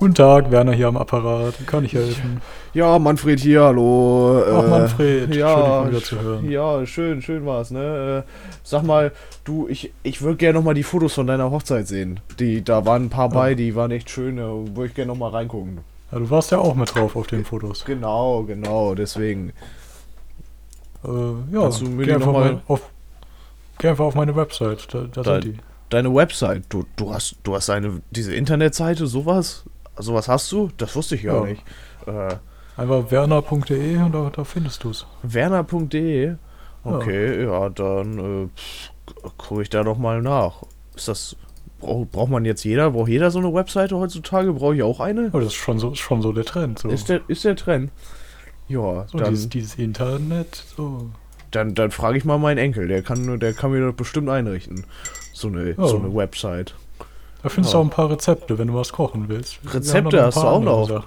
Guten Tag, Werner hier am Apparat. Kann ich helfen? Ja, Manfred hier, hallo. Ach, Äh, Manfred, ja, schön, dich wieder zu hören. Ja, schön, schön war's, ne? Äh, sag mal, du, ich, ich würde gerne nochmal die Fotos von deiner Hochzeit sehen. Die, da waren ein paar bei, die waren echt schön, würde ich gerne nochmal reingucken. Ja, du warst ja auch mit drauf auf den Fotos. Genau, genau, deswegen. Äh, ja, Kannst du mir geh einfach, mal auf, geh einfach auf meine Website. Da, da Da- sind die. Deine Website, du, du hast, du hast eine, diese Internetseite, sowas? Sowas hast du? Das wusste ich gar Ja. nicht. Äh, Einfach werner.de und da, da findest du es. Werner.de. Okay, ja, dann äh, gucke ich da doch mal nach. Ist das. Brauch, braucht man jetzt jeder? Braucht jeder so eine Webseite heutzutage? Brauche ich auch eine? Aber das ist schon so, schon so der Trend. So, Ist, der, ist der Trend? Ja, so dann, dieses, dieses Internet. So. dann, dann frage ich mal meinen Enkel. Der kann, der kann mir das bestimmt einrichten. So eine, Oh. so eine Website. Da findest Ja. du auch ein paar Rezepte, wenn du was kochen willst. Rezepte hast du auch noch?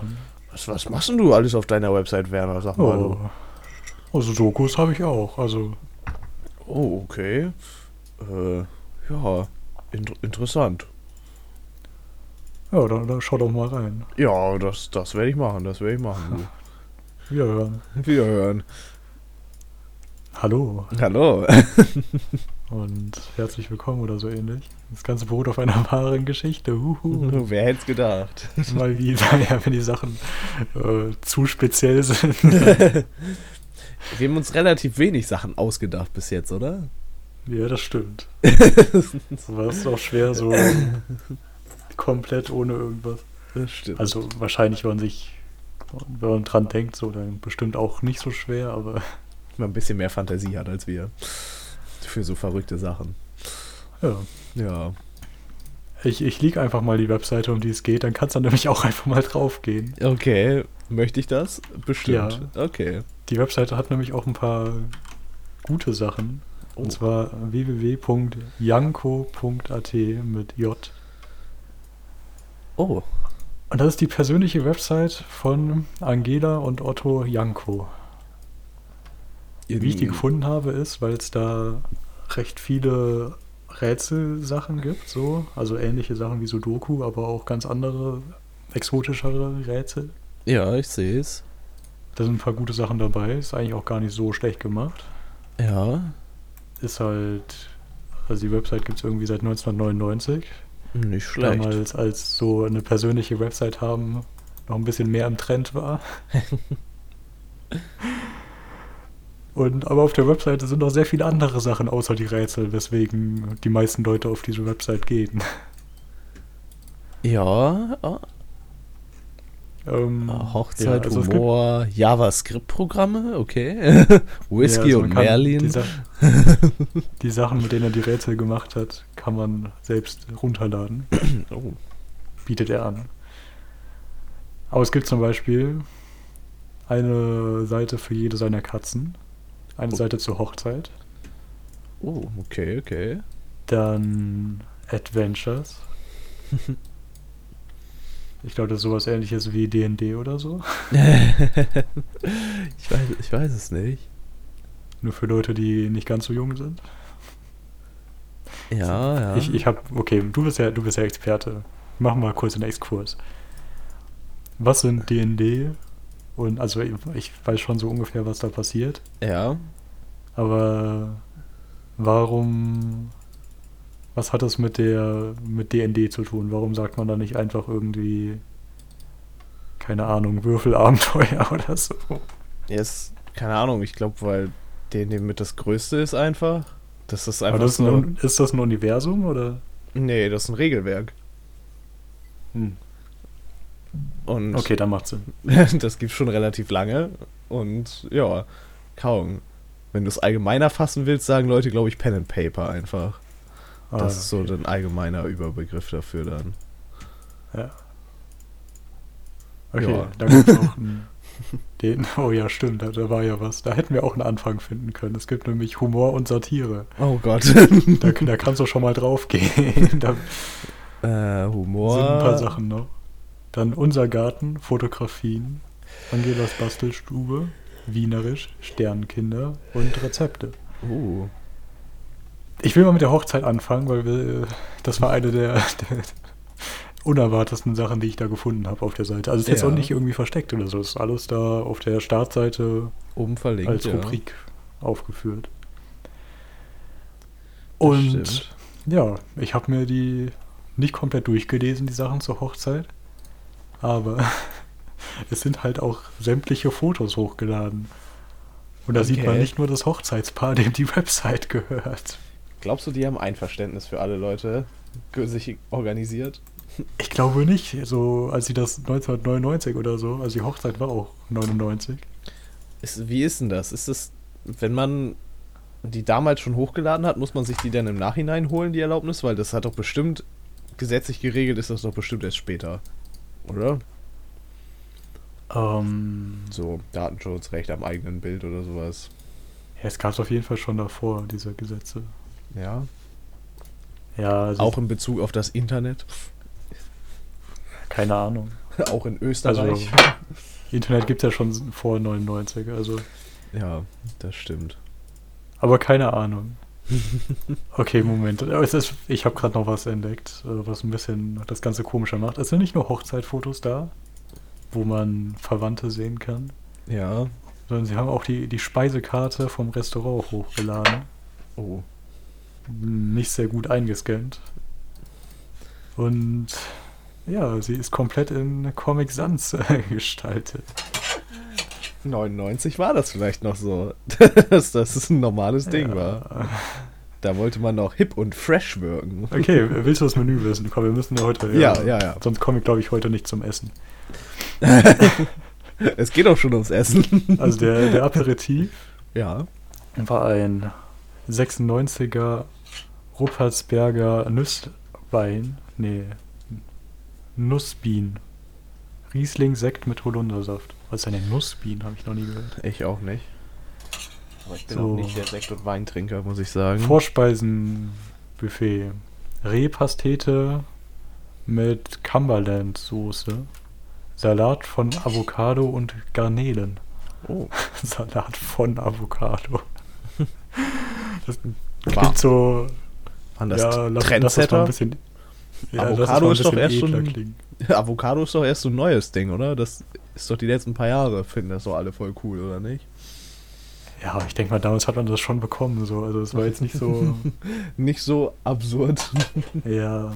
Was, was machst denn du alles auf deiner Website, Werner? Sag mal. Oh. Also Dokus habe ich auch. Also Oh, okay. Äh, ja, in, interessant. ja, da, da schau doch mal rein. Ja, das, das werde ich machen. Das werde ich machen. Wiederhören. du. Wiederhören. Hallo Hallo. und herzlich willkommen oder so ähnlich. Das Ganze beruht auf einer wahren Geschichte. Huhu. Wer hätte es gedacht? Mal wieder, ja, wenn die Sachen äh, zu speziell sind. Wir haben uns relativ wenig Sachen ausgedacht bis jetzt, oder? ja, das stimmt. Aber es auch schwer, so komplett ohne irgendwas. Das stimmt. Also wahrscheinlich, wenn man sich, wenn man dran denkt, so dann bestimmt auch nicht so schwer, aber man ein bisschen mehr Fantasie hat als wir. Für so verrückte Sachen. ja. Ja. Ich, ich lieg einfach mal die Webseite, um die es geht, dann kannst du nämlich auch einfach mal drauf gehen. Okay. Möchte ich das? Bestimmt. Okay. Die Webseite hat nämlich auch ein paar gute Sachen. Und Oh. zwar www.janko.at mit J. Oh. Und das ist die persönliche Website von Angela und Otto Janko. Wie ich die gefunden habe, ist, weil es da recht viele Rätselsachen gibt, so. Also ähnliche Sachen wie Sudoku, aber auch ganz andere, exotischere Rätsel. Ja, ich sehe es. Da sind ein paar gute Sachen dabei. Ist eigentlich auch gar nicht so schlecht gemacht. Ja. Ist halt. Also die Website gibt es irgendwie seit 1999. Nicht schlecht. Damals, als so eine persönliche Website haben noch ein bisschen mehr im Trend war. Und aber auf der Webseite sind noch sehr viele andere Sachen außer die Rätsel, weswegen die meisten Leute auf diese Website gehen. Ja. Ähm, Hochzeit, ja, also Humor, JavaScript-Programme, okay. Whisky Ja, also und Merlin. Die, Sa die Sachen, mit denen er die Rätsel gemacht hat, kann man selbst runterladen. Oh. Bietet er an. Aber es gibt zum Beispiel eine Seite für jede seiner Katzen. Eine Oh. Seite zur Hochzeit. oh, okay, okay. Dann Adventures. Ich glaube, das ist sowas ähnliches wie DD oder so. ich, weiß, ich weiß es nicht. Nur für Leute, die nicht ganz so jung sind. Ja, ja. Ich, ich habe, okay, du bist ja, du bist ja Experte. Mach mal kurz einen Exkurs. Was sind DND? Und also ich weiß schon so ungefähr, was da passiert. ja. Aber warum? Was hat das mit der mit DND zu tun? Warum sagt man da nicht einfach irgendwie keine Ahnung Würfelabenteuer oder so? Jetzt, keine Ahnung, ich glaube, weil DND mit das Größte ist einfach. Das ist Aber einfach das ist, so. ein, ist das ein Universum oder? Nee, das ist ein Regelwerk. Hm. Und Okay, dann macht Sinn. das gibt schon relativ lange. Und ja, kaum. Wenn du es allgemeiner fassen willst, sagen Leute, glaube ich, Pen and Paper einfach. Ah, Das ist so ein allgemeiner Überbegriff dafür dann. Ja. Okay, Ja. da gibt es auch einen, den. Oh ja, stimmt, da, da war ja was. Da hätten wir auch einen Anfang finden können. Es gibt nämlich Humor und Satire. Oh Gott. Da, da kannst du schon mal drauf gehen. Da äh, Humor. sind ein paar Sachen noch. Dann unser Garten, Fotografien, Angelas Bastelstube, Wienerisch, Sternkinder und Rezepte. Uh. Ich will mal mit der Hochzeit anfangen, weil wir, das war eine der, der unerwartetsten Sachen, die ich da gefunden habe auf der Seite. Also es ist jetzt Ja. auch nicht irgendwie versteckt oder so. Es ist alles da auf der Startseite Oben verlinkt. als ja. Rubrik aufgeführt. Und ja, ich habe mir die nicht komplett durchgelesen, die Sachen zur Hochzeit. Aber es sind halt auch sämtliche Fotos hochgeladen. Und da sieht man Okay. nicht nur das Hochzeitspaar, dem die Website gehört. Glaubst du, die haben Einverständnis für alle Leute sich organisiert? Ich glaube nicht. So, als sie das 1999 oder so, also die Hochzeit war auch 99. Ist, wie ist denn das? Ist es, wenn man die damals schon hochgeladen hat, muss man sich die dann im Nachhinein holen, die Erlaubnis? Weil das hat doch bestimmt, gesetzlich geregelt ist das doch bestimmt erst später. Oder? Ähm, So, Datenschutzrecht am eigenen Bild oder sowas. ja, es gab es auf jeden Fall schon davor, diese Gesetze. Ja. Ja, also Auch in Bezug auf das Internet. keine Ahnung. Auch in Österreich. Internet gibt es ja schon vor 99, also. ja, das stimmt. Aber keine Ahnung. Okay, Moment. Ist, ich habe gerade noch was entdeckt, äh, was ein bisschen das Ganze komischer macht. Es sind nicht nur Hochzeitfotos da, wo man Verwandte sehen kann, Ja. sondern sie haben auch die, die Speisekarte vom Restaurant hochgeladen. Oh. Nicht sehr gut eingescannt. Und ja, sie ist komplett in Comic Sans gestaltet. 99 war das vielleicht noch so, dass das ein normales Ding Ja. war. Da wollte man noch hip und fresh wirken. Okay, willst du das Menü wissen? Komm, wir müssen ja heute. Ja, ja, ja. Sonst komme ich, glaube ich, heute nicht zum Essen. Es geht auch schon ums Essen. Also der, der Aperitif Ja. war ein 96er Ruppertsberger Nusswein. Nee, Nussbean. Riesling Sekt mit Holundersaft. Was ist denn ein Nussbean? Habe ich noch nie gehört. Ich auch nicht. Aber ich bin So. auch nicht der Sekt- und Weintrinker, muss ich sagen. Vorspeisenbuffet. Rehpastete mit Cumberland-Soße. Salat von Avocado und Garnelen. oh. Salat von Avocado. Das Wow. klingt so. Waren das ja, lass, lass Trendsetter? ein bisschen. Ja, lass das Avocado ein ist doch bisschen erst schon- klingen. Avocado ist doch erst so ein neues Ding, oder? Das ist doch die letzten paar Jahre, finden das doch alle voll cool, oder nicht? Ja, ich denke mal, damals hat man das schon bekommen. So. Also, es war jetzt nicht so. Nicht so absurd. ja.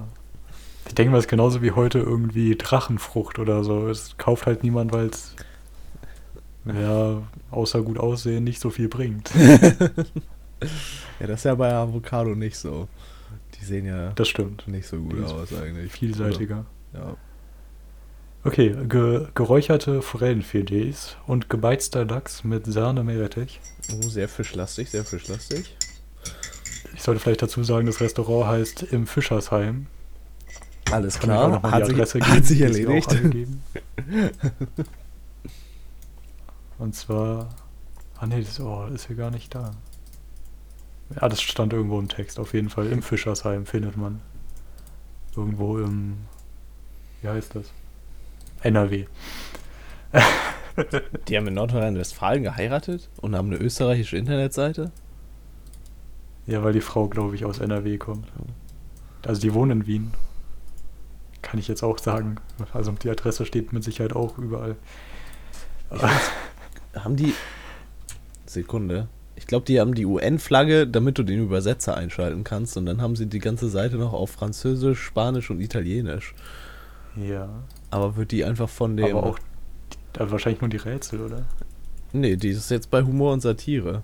Ich denke mal, es ist genauso wie heute irgendwie Drachenfrucht oder so. Es kauft halt niemand, weil es. Ja, außer gut aussehen nicht so viel bringt. Ja, das ist ja bei Avocado nicht so. Die sehen ja Das stimmt. nicht so gut aus eigentlich. Vielseitiger. Ja. Okay, ge geräucherte Forellenfilets und gebeizter Lachs mit Sahne Meerrettich. Oh, sehr fischlastig, sehr fischlastig. Ich sollte vielleicht dazu sagen, das Restaurant heißt im Fischersheim. Alles klar, hat, sich, Adresse hat sich erledigt. Und zwar. Ah nee, das oh, ist hier gar nicht da. Ja, das stand irgendwo im Text, auf jeden Fall. Im Fischersheim findet man. Irgendwo im. Wie heißt das? NRW. Die haben in Nordrhein-Westfalen geheiratet und haben eine österreichische Internetseite. Ja, weil die Frau, glaube ich, aus NRW kommt. Also die wohnen in Wien. Kann ich jetzt auch sagen. Also die Adresse steht mit Sicherheit auch überall. Find's- haben die. Sekunde. Ich glaube, die haben die UN-Flagge, damit du den Übersetzer einschalten kannst. Und dann haben sie die ganze Seite noch auf Französisch, Spanisch und Italienisch. Ja. Aber wird die einfach von dem. Aber auch da wahrscheinlich nur die Rätsel, oder? Nee, die ist jetzt bei Humor und Satire.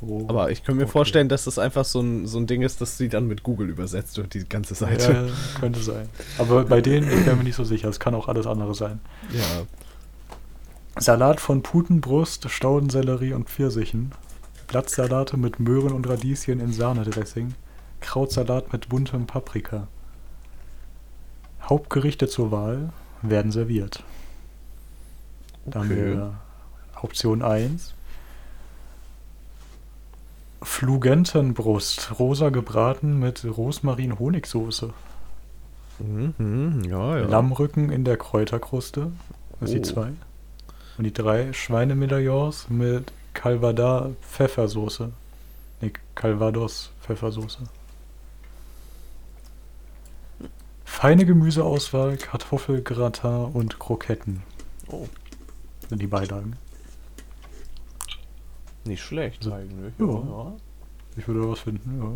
Oh. Aber ich könnte mir Okay. vorstellen, dass das einfach so ein, so ein Ding ist, dass sie dann mit Google übersetzt wird, die ganze Seite. Ja, könnte sein. Aber bei denen, ich bin mir nicht so sicher. Es kann auch alles andere sein. Ja. Salat von Putenbrust, Staudensellerie und Pfirsichen. Blattsalate mit Möhren und Radieschen in Sahnedressing. Krautsalat mit buntem Paprika. Hauptgerichte zur Wahl werden serviert. Da haben Okay. wir Option 1. Flugentenbrust, rosa gebraten mit Rosmarin-Honigsoße. Mhm, mhm, ja, ja. Lammrücken in der Kräuterkruste. Das ist die Oh. zwei. Und die drei Schweinemedaillons mit Calvada Pfeffersoße. Ne, Feine Gemüseauswahl, Kartoffelgratin und Kroketten Oh, sind die Beilagen. nicht schlecht So. eigentlich. Ja. ja. Ich würde was finden. Ja.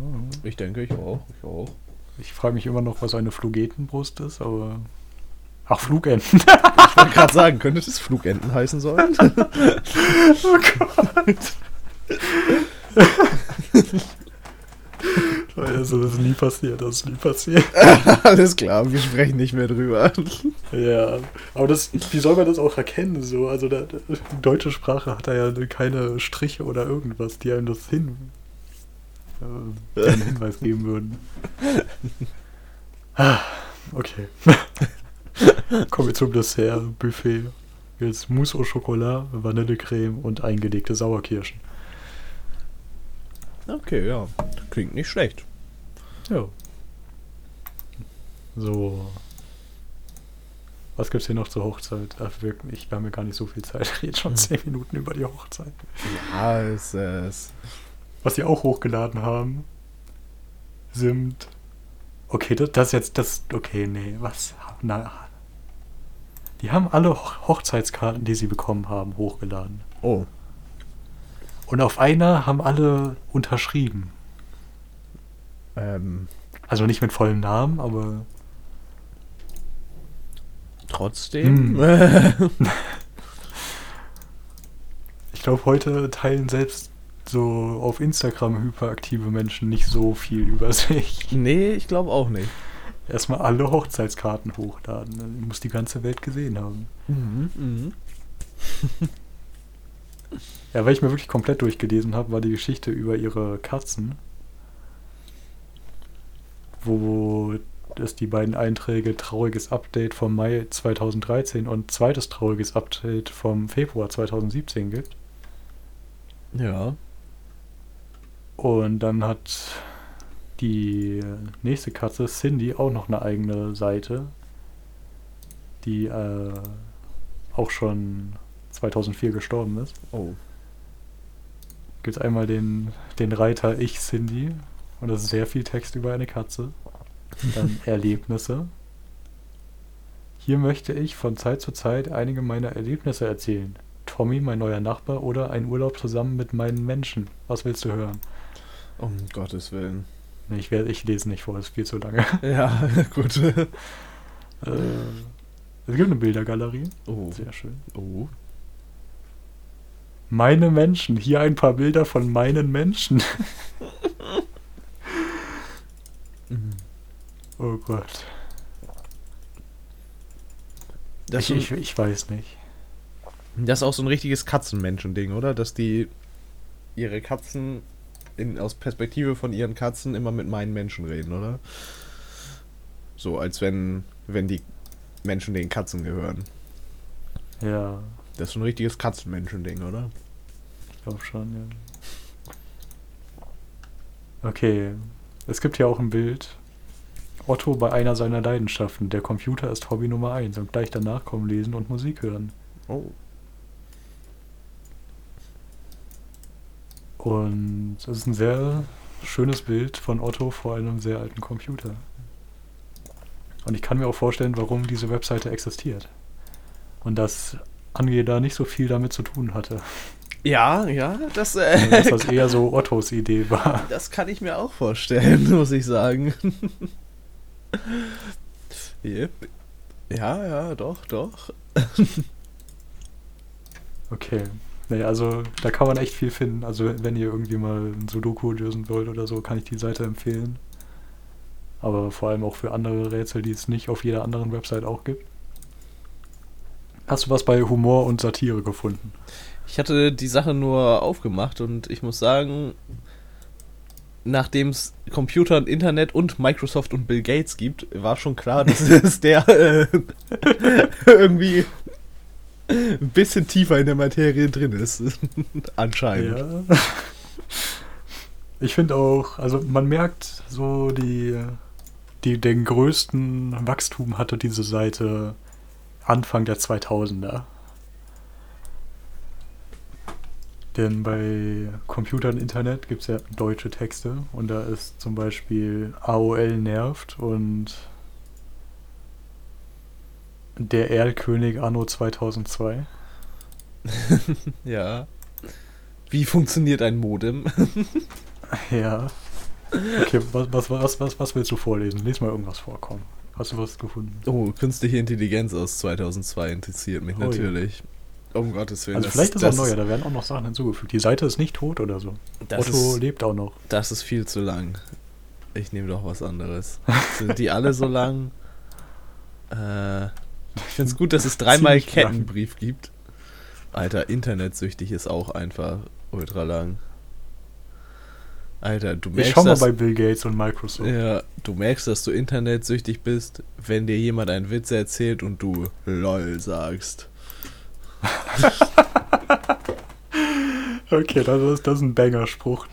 Ich denke, ich auch. Ich auch. Ich frage mich immer noch, was eine Flugetenbrust ist, aber. Ach, Flugenten. Ich wollte gerade sagen, könnte das Flugenten heißen sollen? oh Gott. Also, das ist nie passiert, das ist nie passiert. Alles klar, wir sprechen nicht mehr drüber. Ja, aber das, wie soll man das auch erkennen? So? Also, da, die deutsche Sprache hat da ja keine Striche oder irgendwas, die einem das hin, äh, einen Hinweis geben würden. Ah, okay. Kommen wir zum Dessert-Buffet. Jetzt Mousse au Chocolat, Vanillecreme und eingelegte Sauerkirschen. Okay, ja. Klingt nicht schlecht. Ja. So. Was gibt's hier noch zur Hochzeit? Ach, wirklich, wir haben ja gar nicht so viel Zeit. Ich rede schon 10 Minuten über die Hochzeit. Ja, es ist. Was sie auch hochgeladen haben, sind. Okay, das, das jetzt, das. Okay, nee, was? Na. Die haben alle Hoch- Hochzeitskarten, die sie bekommen haben, hochgeladen. Oh. Und auf einer haben alle unterschrieben. Ähm, Also nicht mit vollem Namen, aber. trotzdem. Ich glaube, heute teilen selbst so auf Instagram hyperaktive Menschen nicht so viel über sich. nee, ich glaube auch nicht. Erstmal alle Hochzeitskarten hochladen. Dann Muss die ganze Welt gesehen haben. Mhm, mhm. Ja, weil ich mir wirklich komplett durchgelesen habe, war die Geschichte über ihre Katzen. Wo es die beiden Einträge trauriges Update vom Mai 2013 und zweites trauriges Update vom Februar 2017 gibt. Ja. Und dann hat die nächste Katze, Cindy, auch noch eine eigene Seite, die äh, auch schon 2004 gestorben ist. Oh. Gibt es einmal den, den Reiter Ich, Cindy, und das ist sehr viel Text über eine Katze. Dann Erlebnisse. Hier möchte ich von Zeit zu Zeit einige meiner Erlebnisse erzählen. Tommy, mein neuer Nachbar, oder ein Urlaub zusammen mit meinen Menschen. Was willst du hören? Um Gottes Willen. Ich, werde, ich lese nicht vor, es ist viel zu lange. Ja, gut. Äh, es gibt eine Bildergalerie. Oh. Sehr schön. Oh. Meine Menschen. Hier ein paar Bilder von meinen Menschen. Oh Gott. Das, Ich, ich, ich weiß nicht. das ist auch so ein richtiges Katzenmenschen-Ding, oder? Dass die ihre Katzen in, aus Perspektive von ihren Katzen immer mit meinen Menschen reden, oder? So, als wenn, wenn die Menschen den Katzen gehören. Ja, Das ist so ein richtiges Katzenmenschen-Ding, oder? ich glaube schon, ja. Okay. Es gibt ja auch ein Bild. Otto bei einer seiner Leidenschaften. Der Computer ist Hobby Nummer 1 und gleich danach kommen Lesen und Musik hören. Oh. Und es ist ein sehr schönes Bild von Otto vor einem sehr alten Computer. Und ich kann mir auch vorstellen, warum diese Webseite existiert. Und dass Angela nicht so viel damit zu tun hatte. Ja, ja, das, Also, dass äh, das eher so Ottos Idee war. das kann ich mir auch vorstellen, muss ich sagen. Yep. Ja, ja, doch, doch. Okay. Naja, also da kann man echt viel finden. Also wenn ihr irgendwie mal ein Sudoku lösen wollt oder so, kann ich die Seite empfehlen. Aber vor allem auch für andere Rätsel, die es nicht auf jeder anderen Website auch gibt. Hast du was bei Humor und Satire gefunden? Ich hatte die Sache nur aufgemacht und ich muss sagen, nachdem es Computer und Internet und Microsoft und Bill Gates gibt, war schon klar, dass es der äh, irgendwie ein bisschen tiefer in der Materie drin ist. Anscheinend. Ja. Ich finde auch, also man merkt so die, die den größten Wachstum hatte diese Seite Anfang der 2000er. Denn bei Computer und Internet gibt es ja deutsche Texte und da ist zum Beispiel AOL nervt und Der Erlkönig Anno 2002. Ja. Wie funktioniert ein Modem? Ja. Okay, was, was, was, was, was willst du vorlesen? Lies mal irgendwas vor, komm. Hast du was gefunden? Oh, künstliche Intelligenz aus 2002 interessiert mich Oh ja. Um Gottes Willen. Also das- vielleicht ist auch das neuer, da werden auch noch Sachen hinzugefügt. Die Seite ist nicht tot oder so. Das Otto ist- lebt auch noch. Das ist viel zu lang. Ich nehme doch was anderes. Sind die alle so lang? Äh, ich finde es gut, dass es dreimal Ziemlich lang. Kettenbrief gibt. Alter, internetsüchtig ist auch einfach ultra lang. Alter, du Ich merkst, schau mal dass, bei Bill Gates und Microsoft. ja, du merkst, dass du internetsüchtig bist, wenn dir jemand einen Witz erzählt und du LOL sagst. Okay, das ist, das ist ein Banger-Spruch.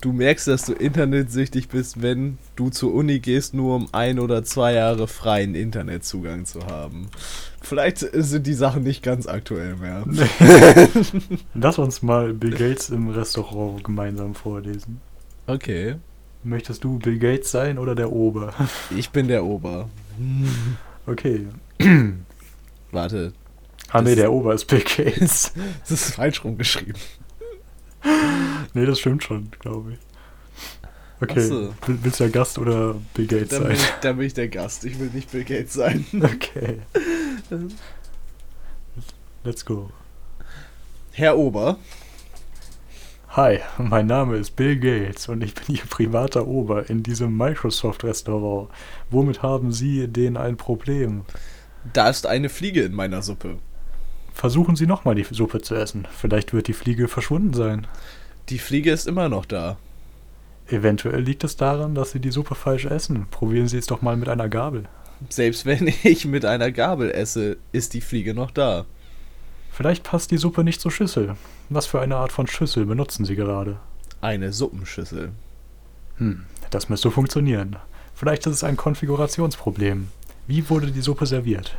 Du merkst, dass du internetsüchtig bist, wenn du zur Uni gehst, nur um ein oder zwei Jahre freien Internetzugang zu haben. Vielleicht sind die Sachen nicht ganz aktuell mehr. Lass uns mal Bill Gates im Restaurant gemeinsam vorlesen. Okay. Möchtest du Bill Gates sein oder der Ober? Ich bin der Ober. Okay. Warte, Ah nee, der Ober ist Bill Gates. das ist falsch rumgeschrieben. nee, das stimmt schon, glaube ich. Okay, so. Will- willst du der Gast oder Bill Gates Dann bin, sein? ich, dann bin ich der Gast. Ich will nicht Bill Gates sein. Okay. Let's go. Herr Ober. Hi, mein Name ist Bill Gates und ich bin Ihr privater Ober in diesem Microsoft-Restaurant. Womit haben Sie denn ein Problem? Da ist eine Fliege in meiner Suppe. Versuchen Sie nochmal die Suppe zu essen. Vielleicht wird die Fliege verschwunden sein. Die Fliege ist immer noch da. Eventuell liegt es daran, dass Sie die Suppe falsch essen. Probieren Sie es doch mal mit einer Gabel. Selbst wenn ich mit einer Gabel esse, ist die Fliege noch da. Vielleicht passt die Suppe nicht zur Schüssel. Was für eine Art von Schüssel benutzen Sie gerade? Eine Suppenschüssel. Hm, das müsste funktionieren. Vielleicht ist es ein Konfigurationsproblem. Wie wurde die Suppe serviert?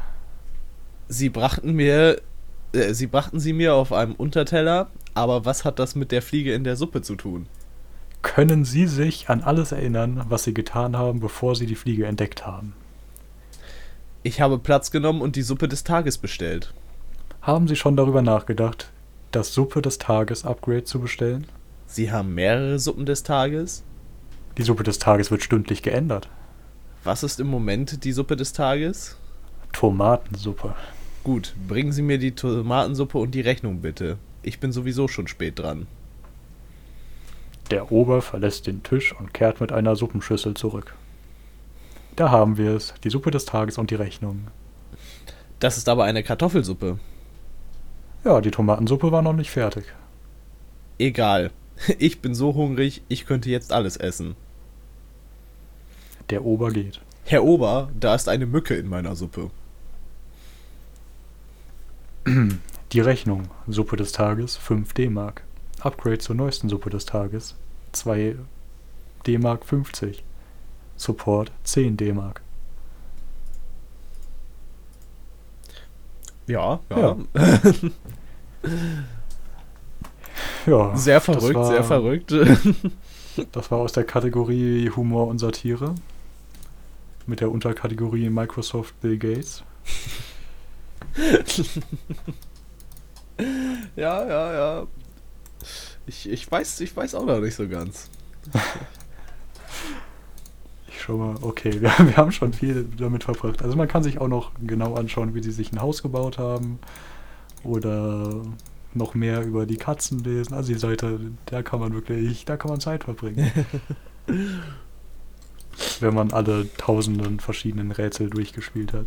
Sie brachten mir, äh, sie brachten sie mir auf einem Unterteller, aber was hat das mit der Fliege in der Suppe zu tun? Können Sie sich an alles erinnern, was Sie getan haben, bevor Sie die Fliege entdeckt haben? Ich habe Platz genommen und die Suppe des Tages bestellt. Haben Sie schon darüber nachgedacht, das Suppe des Tages Upgrade zu bestellen? Sie haben mehrere Suppen des Tages? Die Suppe des Tages wird stündlich geändert. Was ist im Moment die Suppe des Tages? Tomatensuppe. Gut, bringen Sie mir die Tomatensuppe und die Rechnung bitte. Ich bin sowieso schon spät dran. Der Ober verlässt den Tisch und kehrt mit einer Suppenschüssel zurück. Da haben wir es, die Suppe des Tages und die Rechnung. Das ist aber eine Kartoffelsuppe. Ja, die Tomatensuppe war noch nicht fertig. Egal. Ich bin so hungrig, ich könnte jetzt alles essen. Der Ober geht. Herr Ober, da ist eine Mücke in meiner Suppe. Die Rechnung, Suppe des Tages, 5 D-Mark. Upgrade zur neuesten Suppe des Tages, 2 D-Mark 50. Support, 10 D-Mark. Ja, ja. Ja, Sehr verrückt, war- sehr verrückt. Das war aus der Kategorie Humor und Satire. Mit der Unterkategorie Microsoft Bill Gates. ja, ja, ja. Ich, ich, weiß, ich weiß auch noch nicht so ganz. Schau mal, okay, wir, wir haben schon viel damit verbracht. Also man kann sich auch noch genau anschauen, wie sie sich ein Haus gebaut haben. Oder noch mehr über die Katzen lesen. Also die Seite, da kann man wirklich, da kann man Zeit verbringen. Wenn man alle tausenden verschiedenen Rätsel durchgespielt hat.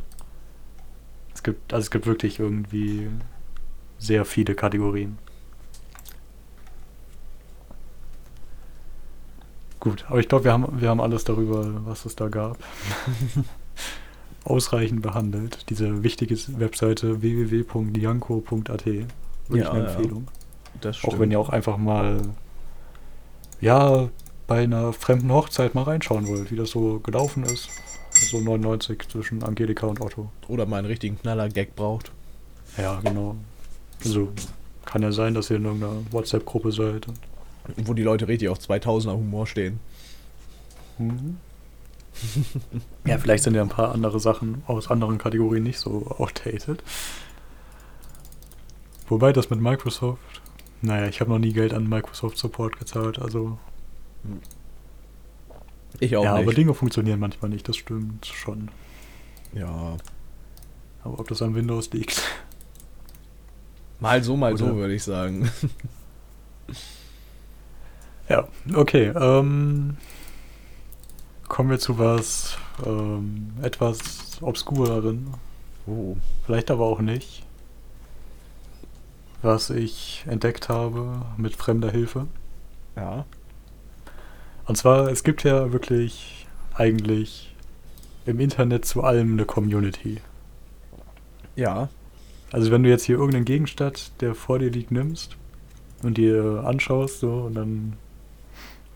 Es gibt, also es gibt wirklich irgendwie sehr viele Kategorien. Gut, aber ich glaube, wir haben, wir haben alles darüber, was es da gab, ausreichend behandelt. Diese wichtige Webseite. Wirklich Ja, eine ja. Empfehlung. Das Auch wenn ihr auch einfach mal, ja, bei einer fremden Hochzeit mal reinschauen wollt, wie das so gelaufen ist. So 99 zwischen Angelika und Otto. Oder mal einen richtigen Knaller-Gag braucht. Ja, genau. Also kann ja sein, dass ihr in irgendeiner WhatsApp-Gruppe seid. Und, Wo die Leute richtig auf 2000er Humor stehen. Mhm. ja, vielleicht sind ja ein paar andere Sachen aus anderen Kategorien nicht so outdated. Wobei das mit Microsoft, naja, ich habe noch nie Geld an Microsoft Support gezahlt, also. Ich auch ja, nicht. aber Dinge funktionieren manchmal nicht, das stimmt schon. ja. Aber ob das an Windows liegt. Mal so, mal so, Oder- würde ich sagen. Ja, okay. Ähm, kommen wir zu was ähm, etwas obskureren, Oh. vielleicht aber auch nicht, was ich entdeckt habe mit fremder Hilfe. Ja. Und zwar, es gibt ja wirklich eigentlich im Internet zu allem eine Community. Ja. Also wenn du jetzt hier irgendeinen Gegenstand, der vor dir liegt, nimmst und dir anschaust, so, und dann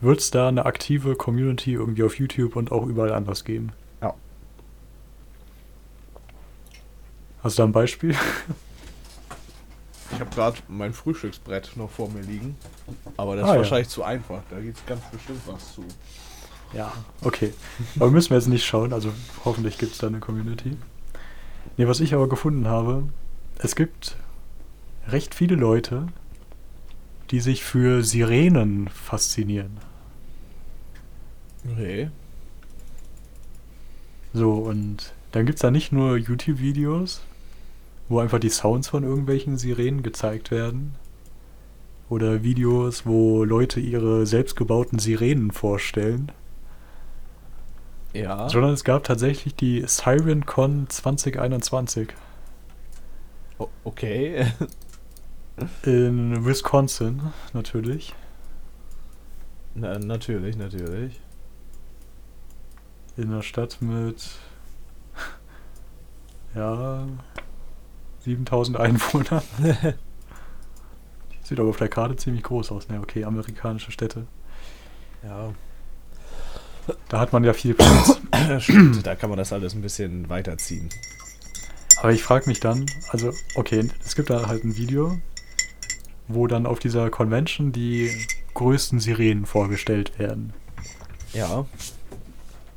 wird es da eine aktive Community irgendwie auf YouTube und auch überall anders geben. Ja. Hast du da ein Beispiel? Ich habe gerade mein Frühstücksbrett noch vor mir liegen. Aber das Ah, ist ja. wahrscheinlich zu einfach. Da gibt es ganz bestimmt was zu. Ja. Okay. Aber müssen wir jetzt nicht schauen, also hoffentlich gibt es da eine Community. Nee, was ich aber gefunden habe, es gibt recht viele Leute, die sich für Sirenen faszinieren. Okay. So, und dann gibt es da nicht nur YouTube-Videos, wo einfach die Sounds von irgendwelchen Sirenen gezeigt werden. Oder Videos, wo Leute ihre selbstgebauten Sirenen vorstellen. Ja. Sondern es gab tatsächlich die SirenCon 2021 O- okay. in Wisconsin, natürlich. Na, natürlich, natürlich. In einer Stadt mit, ja, 7000 Einwohnern. Sieht aber auf der Karte ziemlich groß aus. Ne, okay, amerikanische Städte. Ja. Da hat man ja viel Platz. Stimmt, da kann man das alles ein bisschen weiterziehen. Aber ich frage mich dann, also, okay, es gibt da halt ein Video, wo dann auf dieser Convention die größten Sirenen vorgestellt werden. Ja.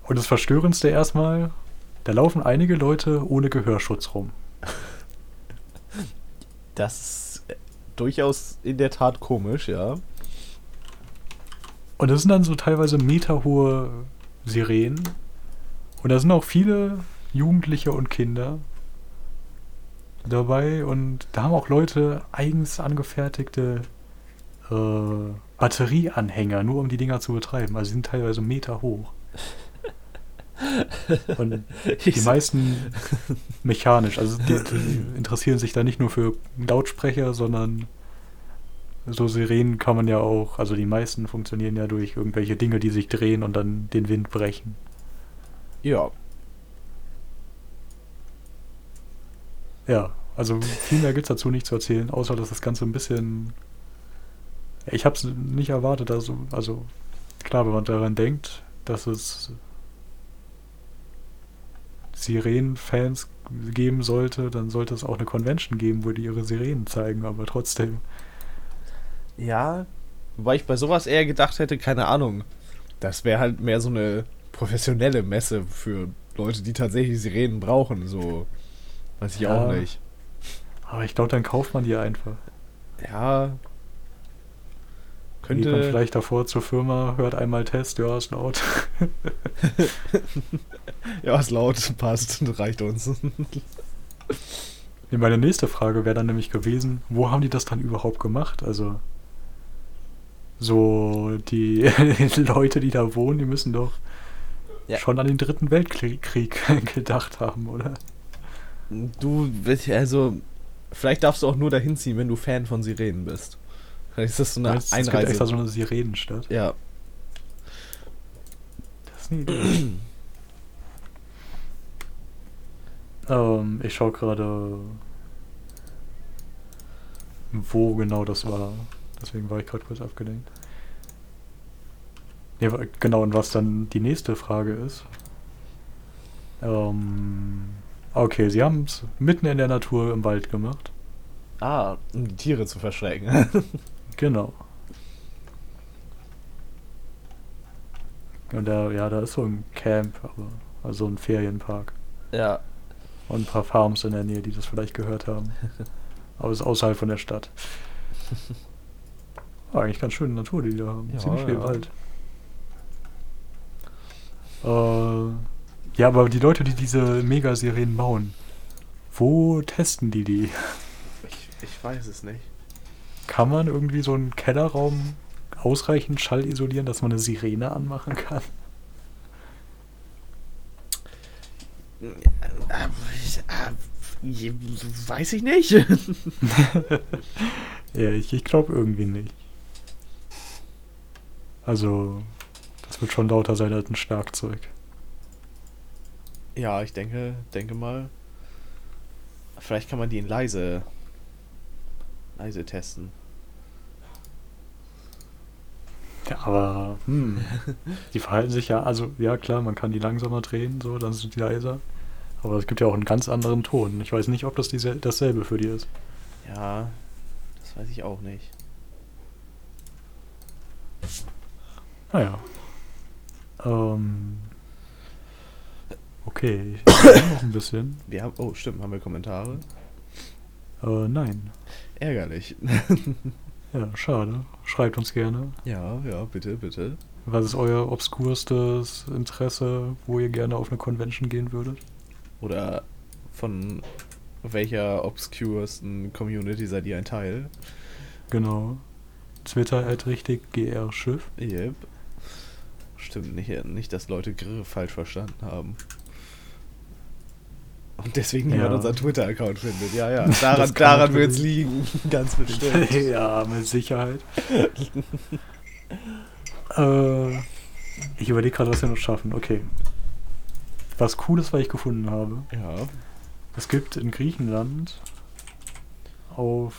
Und das Verstörendste erstmal, da laufen einige Leute ohne Gehörschutz rum. Das ist äh, durchaus in der Tat komisch, ja. Und das sind dann so teilweise meterhohe Sirenen. Und da sind auch viele Jugendliche und Kinder dabei. Und da haben auch Leute eigens angefertigte äh, Batterieanhänger, nur um die Dinger zu betreiben. Also die sind teilweise Meter hoch. Und die meisten mechanisch. Also die, die interessieren sich da nicht nur für Lautsprecher, sondern so Sirenen kann man ja auch, also die meisten funktionieren ja durch irgendwelche Dinge, die sich drehen und dann den Wind brechen. Ja. Ja, also viel mehr gibt es dazu nicht zu erzählen, außer dass das Ganze ein bisschen. Ich habe es nicht erwartet, also, also klar, wenn man daran denkt, dass es Sirenen-Fans geben sollte, dann sollte es auch eine Convention geben, wo die ihre Sirenen zeigen, aber trotzdem. Ja. Wobei ich bei sowas eher gedacht hätte, keine Ahnung. Das wäre halt mehr so eine professionelle Messe für Leute, die tatsächlich Sirenen brauchen. So. Weiß ich Ja. auch nicht. Aber ich glaube, dann kauft man die einfach. Ja. Geht man Könnte. vielleicht davor zur Firma, hört einmal Test, ja, ist laut. Ja, ist laut, passt, reicht uns. Meine nächste Frage wäre dann nämlich gewesen, wo haben die das dann überhaupt gemacht? Also, so die Leute, die da wohnen, die müssen doch Ja. schon an den Dritten Weltkrieg Krieg gedacht haben, oder? Du, willst- also, vielleicht darfst du auch nur dahin ziehen, wenn du Fan von Sirenen bist. Vielleicht ist das so eine Meinst du, es gibt Einreise. extra so eine Sirenenstadt. ja. Das ist eine Idee. ähm, ich schaue gerade, wo genau das war. Deswegen war ich gerade kurz abgelenkt. Ja, genau, und was dann die nächste Frage ist. Ähm, okay, sie haben es mitten in der Natur im Wald gemacht. Ah, um die Tiere zu verschrecken. Genau. Und da, ja, da ist so ein Camp, aber, also ein Ferienpark. Ja. Und ein paar Farms in der Nähe, die das vielleicht gehört haben. aber es ist außerhalb von der Stadt. War eigentlich ganz schöne Natur, die die da haben. Ja, Ziemlich viel ja. Wald. Äh, ja, aber die Leute, die diese Megaserien bauen, wo testen die die? Ich, ich weiß es nicht. Kann man irgendwie so einen Kellerraum ausreichend schallisolieren, dass man eine Sirene anmachen kann? Weiß ich nicht. Ja, ich, ich glaube irgendwie nicht. Also, das wird schon lauter sein als ein Schlagzeug. Ja, ich denke, denke mal. Vielleicht kann man die in leise, leise testen. Ja, aber, hm, die verhalten sich ja, also, ja klar, man kann die langsamer drehen, so, dann sind die leiser. Aber es gibt ja auch einen ganz anderen Ton. Ich weiß nicht, ob das diese, dasselbe für die ist. Ja, das weiß ich auch nicht. Naja. Ähm. Okay, ich ich noch ein bisschen. Wir haben, oh, stimmt, haben wir Kommentare? Äh, nein. Ärgerlich. Ja, schade. Schreibt uns gerne. ja, ja, bitte, bitte. Was ist euer obskurstes Interesse, wo ihr gerne auf eine Convention gehen würdet? Oder von welcher obscuresten Community seid ihr ein Teil? Genau. Twitter at richtig gr Schiff. Yep. Stimmt, nicht, nicht, dass Leute Grille falsch verstanden haben. Und deswegen niemand Ja. unseren Twitter-Account findet. Ja, ja. Daran, daran wird es liegen. Ganz bestimmt. ja, mit Sicherheit. äh, ich überlege gerade, was wir noch schaffen. Okay. Was Cooles, was ich gefunden habe. ja. Es gibt in Griechenland auf.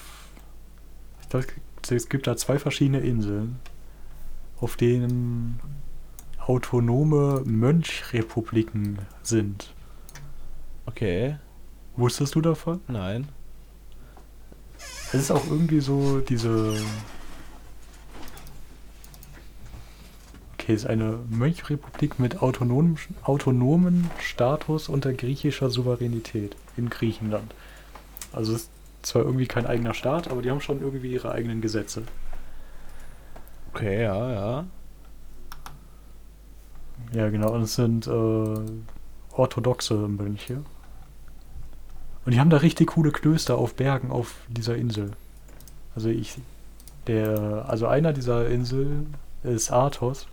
Ich glaube, es gibt da zwei verschiedene Inseln, auf denen autonome Mönchrepubliken sind. Okay. Wusstest du davon? Nein. Es ist auch irgendwie so diese. Okay, es ist eine Mönchrepublik mit autonomen, autonomen Status unter griechischer Souveränität in Griechenland. Also es ist zwar irgendwie kein eigener Staat, aber die haben schon irgendwie ihre eigenen Gesetze. Okay, ja, ja. Ja, genau, und es sind äh, orthodoxe Mönche. Und die haben da richtig coole Klöster auf Bergen auf dieser Insel. Also ich, der, also einer dieser Inseln ist Athos.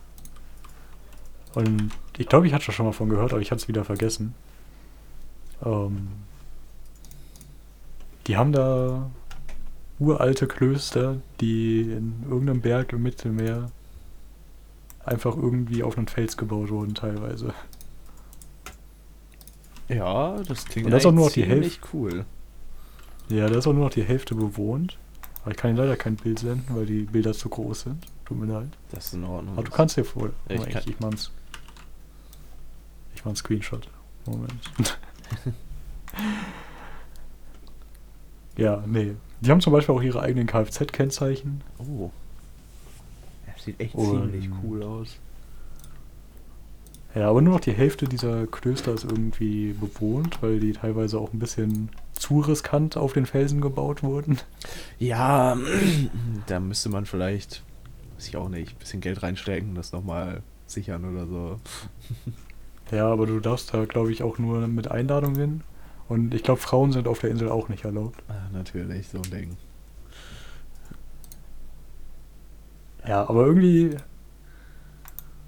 Und ich glaube, ich hatte schon mal von gehört, aber ich hatte es wieder vergessen. Ähm, die haben da uralte Klöster, die in irgendeinem Berg im Mittelmeer einfach irgendwie auf einen Fels gebaut wurden teilweise. Ja, das klingt Und das ist auch nur noch die Hälfte. ziemlich cool. Ja, da ist auch nur noch die Hälfte bewohnt. Aber ich kann Ihnen leider kein Bild senden, weil die Bilder zu groß sind. Tut mir leid. Das ist in Ordnung. Aber du kannst dir vor. Ich kann- ich, ich mach's. Ich mach einen Screenshot. Moment. ja, nee. Die haben zum Beispiel auch ihre eigenen Kfz-Kennzeichen. Oh. Das sieht echt Und- ziemlich cool aus. Ja, aber nur noch die Hälfte dieser Klöster ist irgendwie bewohnt, weil die teilweise auch ein bisschen zu riskant auf den Felsen gebaut wurden. Ja, da müsste man vielleicht, weiß ich auch nicht, ein bisschen Geld reinstecken, das nochmal sichern oder so. Ja, aber du darfst da, glaube ich, auch nur mit Einladung hin. Und ich glaube, Frauen sind auf der Insel auch nicht erlaubt. Ah, natürlich, so ein Ding. Ja, aber irgendwie.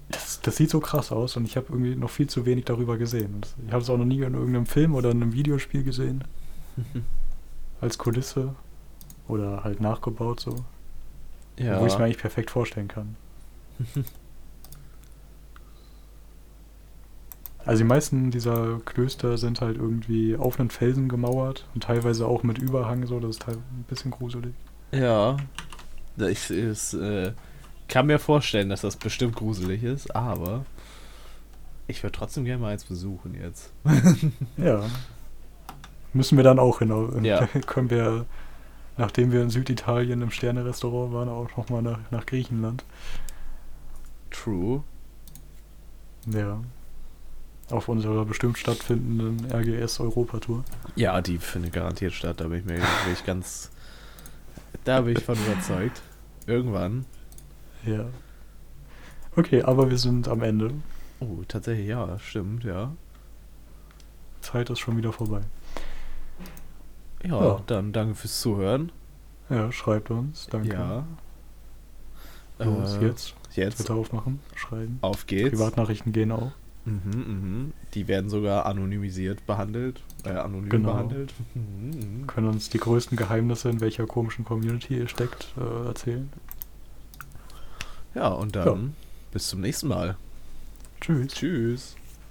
Das, das sieht so krass aus und ich habe irgendwie noch viel zu wenig darüber gesehen. Ich habe es auch noch nie in irgendeinem Film oder in einem Videospiel gesehen. Als Kulisse. Oder halt nachgebaut so. Ja. Wo ich es mir eigentlich perfekt vorstellen kann. Also die meisten dieser Klöster sind halt irgendwie auf einen Felsen gemauert und teilweise auch mit Überhang so, das ist halt ein bisschen gruselig. Ja. Ich ist, äh, kann mir vorstellen, dass das bestimmt gruselig ist, aber ich würde trotzdem gerne mal eins besuchen jetzt. Ja. Müssen wir dann auch hin. Ja. Können wir, nachdem wir in Süditalien im Sterne-Restaurant waren, auch nochmal nach, nach Griechenland. True. Ja. Auf unserer bestimmt stattfindenden RGS Europa-Tour. Ja, die findet garantiert statt. Da bin ich mir bin ich ganz. Da bin ich von überzeugt. Irgendwann. Ja. Okay, aber wir sind am Ende. Oh, tatsächlich, ja, stimmt, ja. Zeit ist schon wieder vorbei. Ja, Ja. dann danke fürs Zuhören. Ja, schreibt uns. Danke. Ja. Los, Äh, jetzt. Jetzt Twitter aufmachen, schreiben. auf geht's. Privatnachrichten gehen auch. Mhm, mhm. Die werden sogar anonymisiert behandelt. Äh, anonym Genau. behandelt. Mhm, mhm. Können uns die größten Geheimnisse, in welcher komischen Community ihr steckt, äh, erzählen. Ja, und dann bis zum nächsten Mal. Tschüss. Tschüss.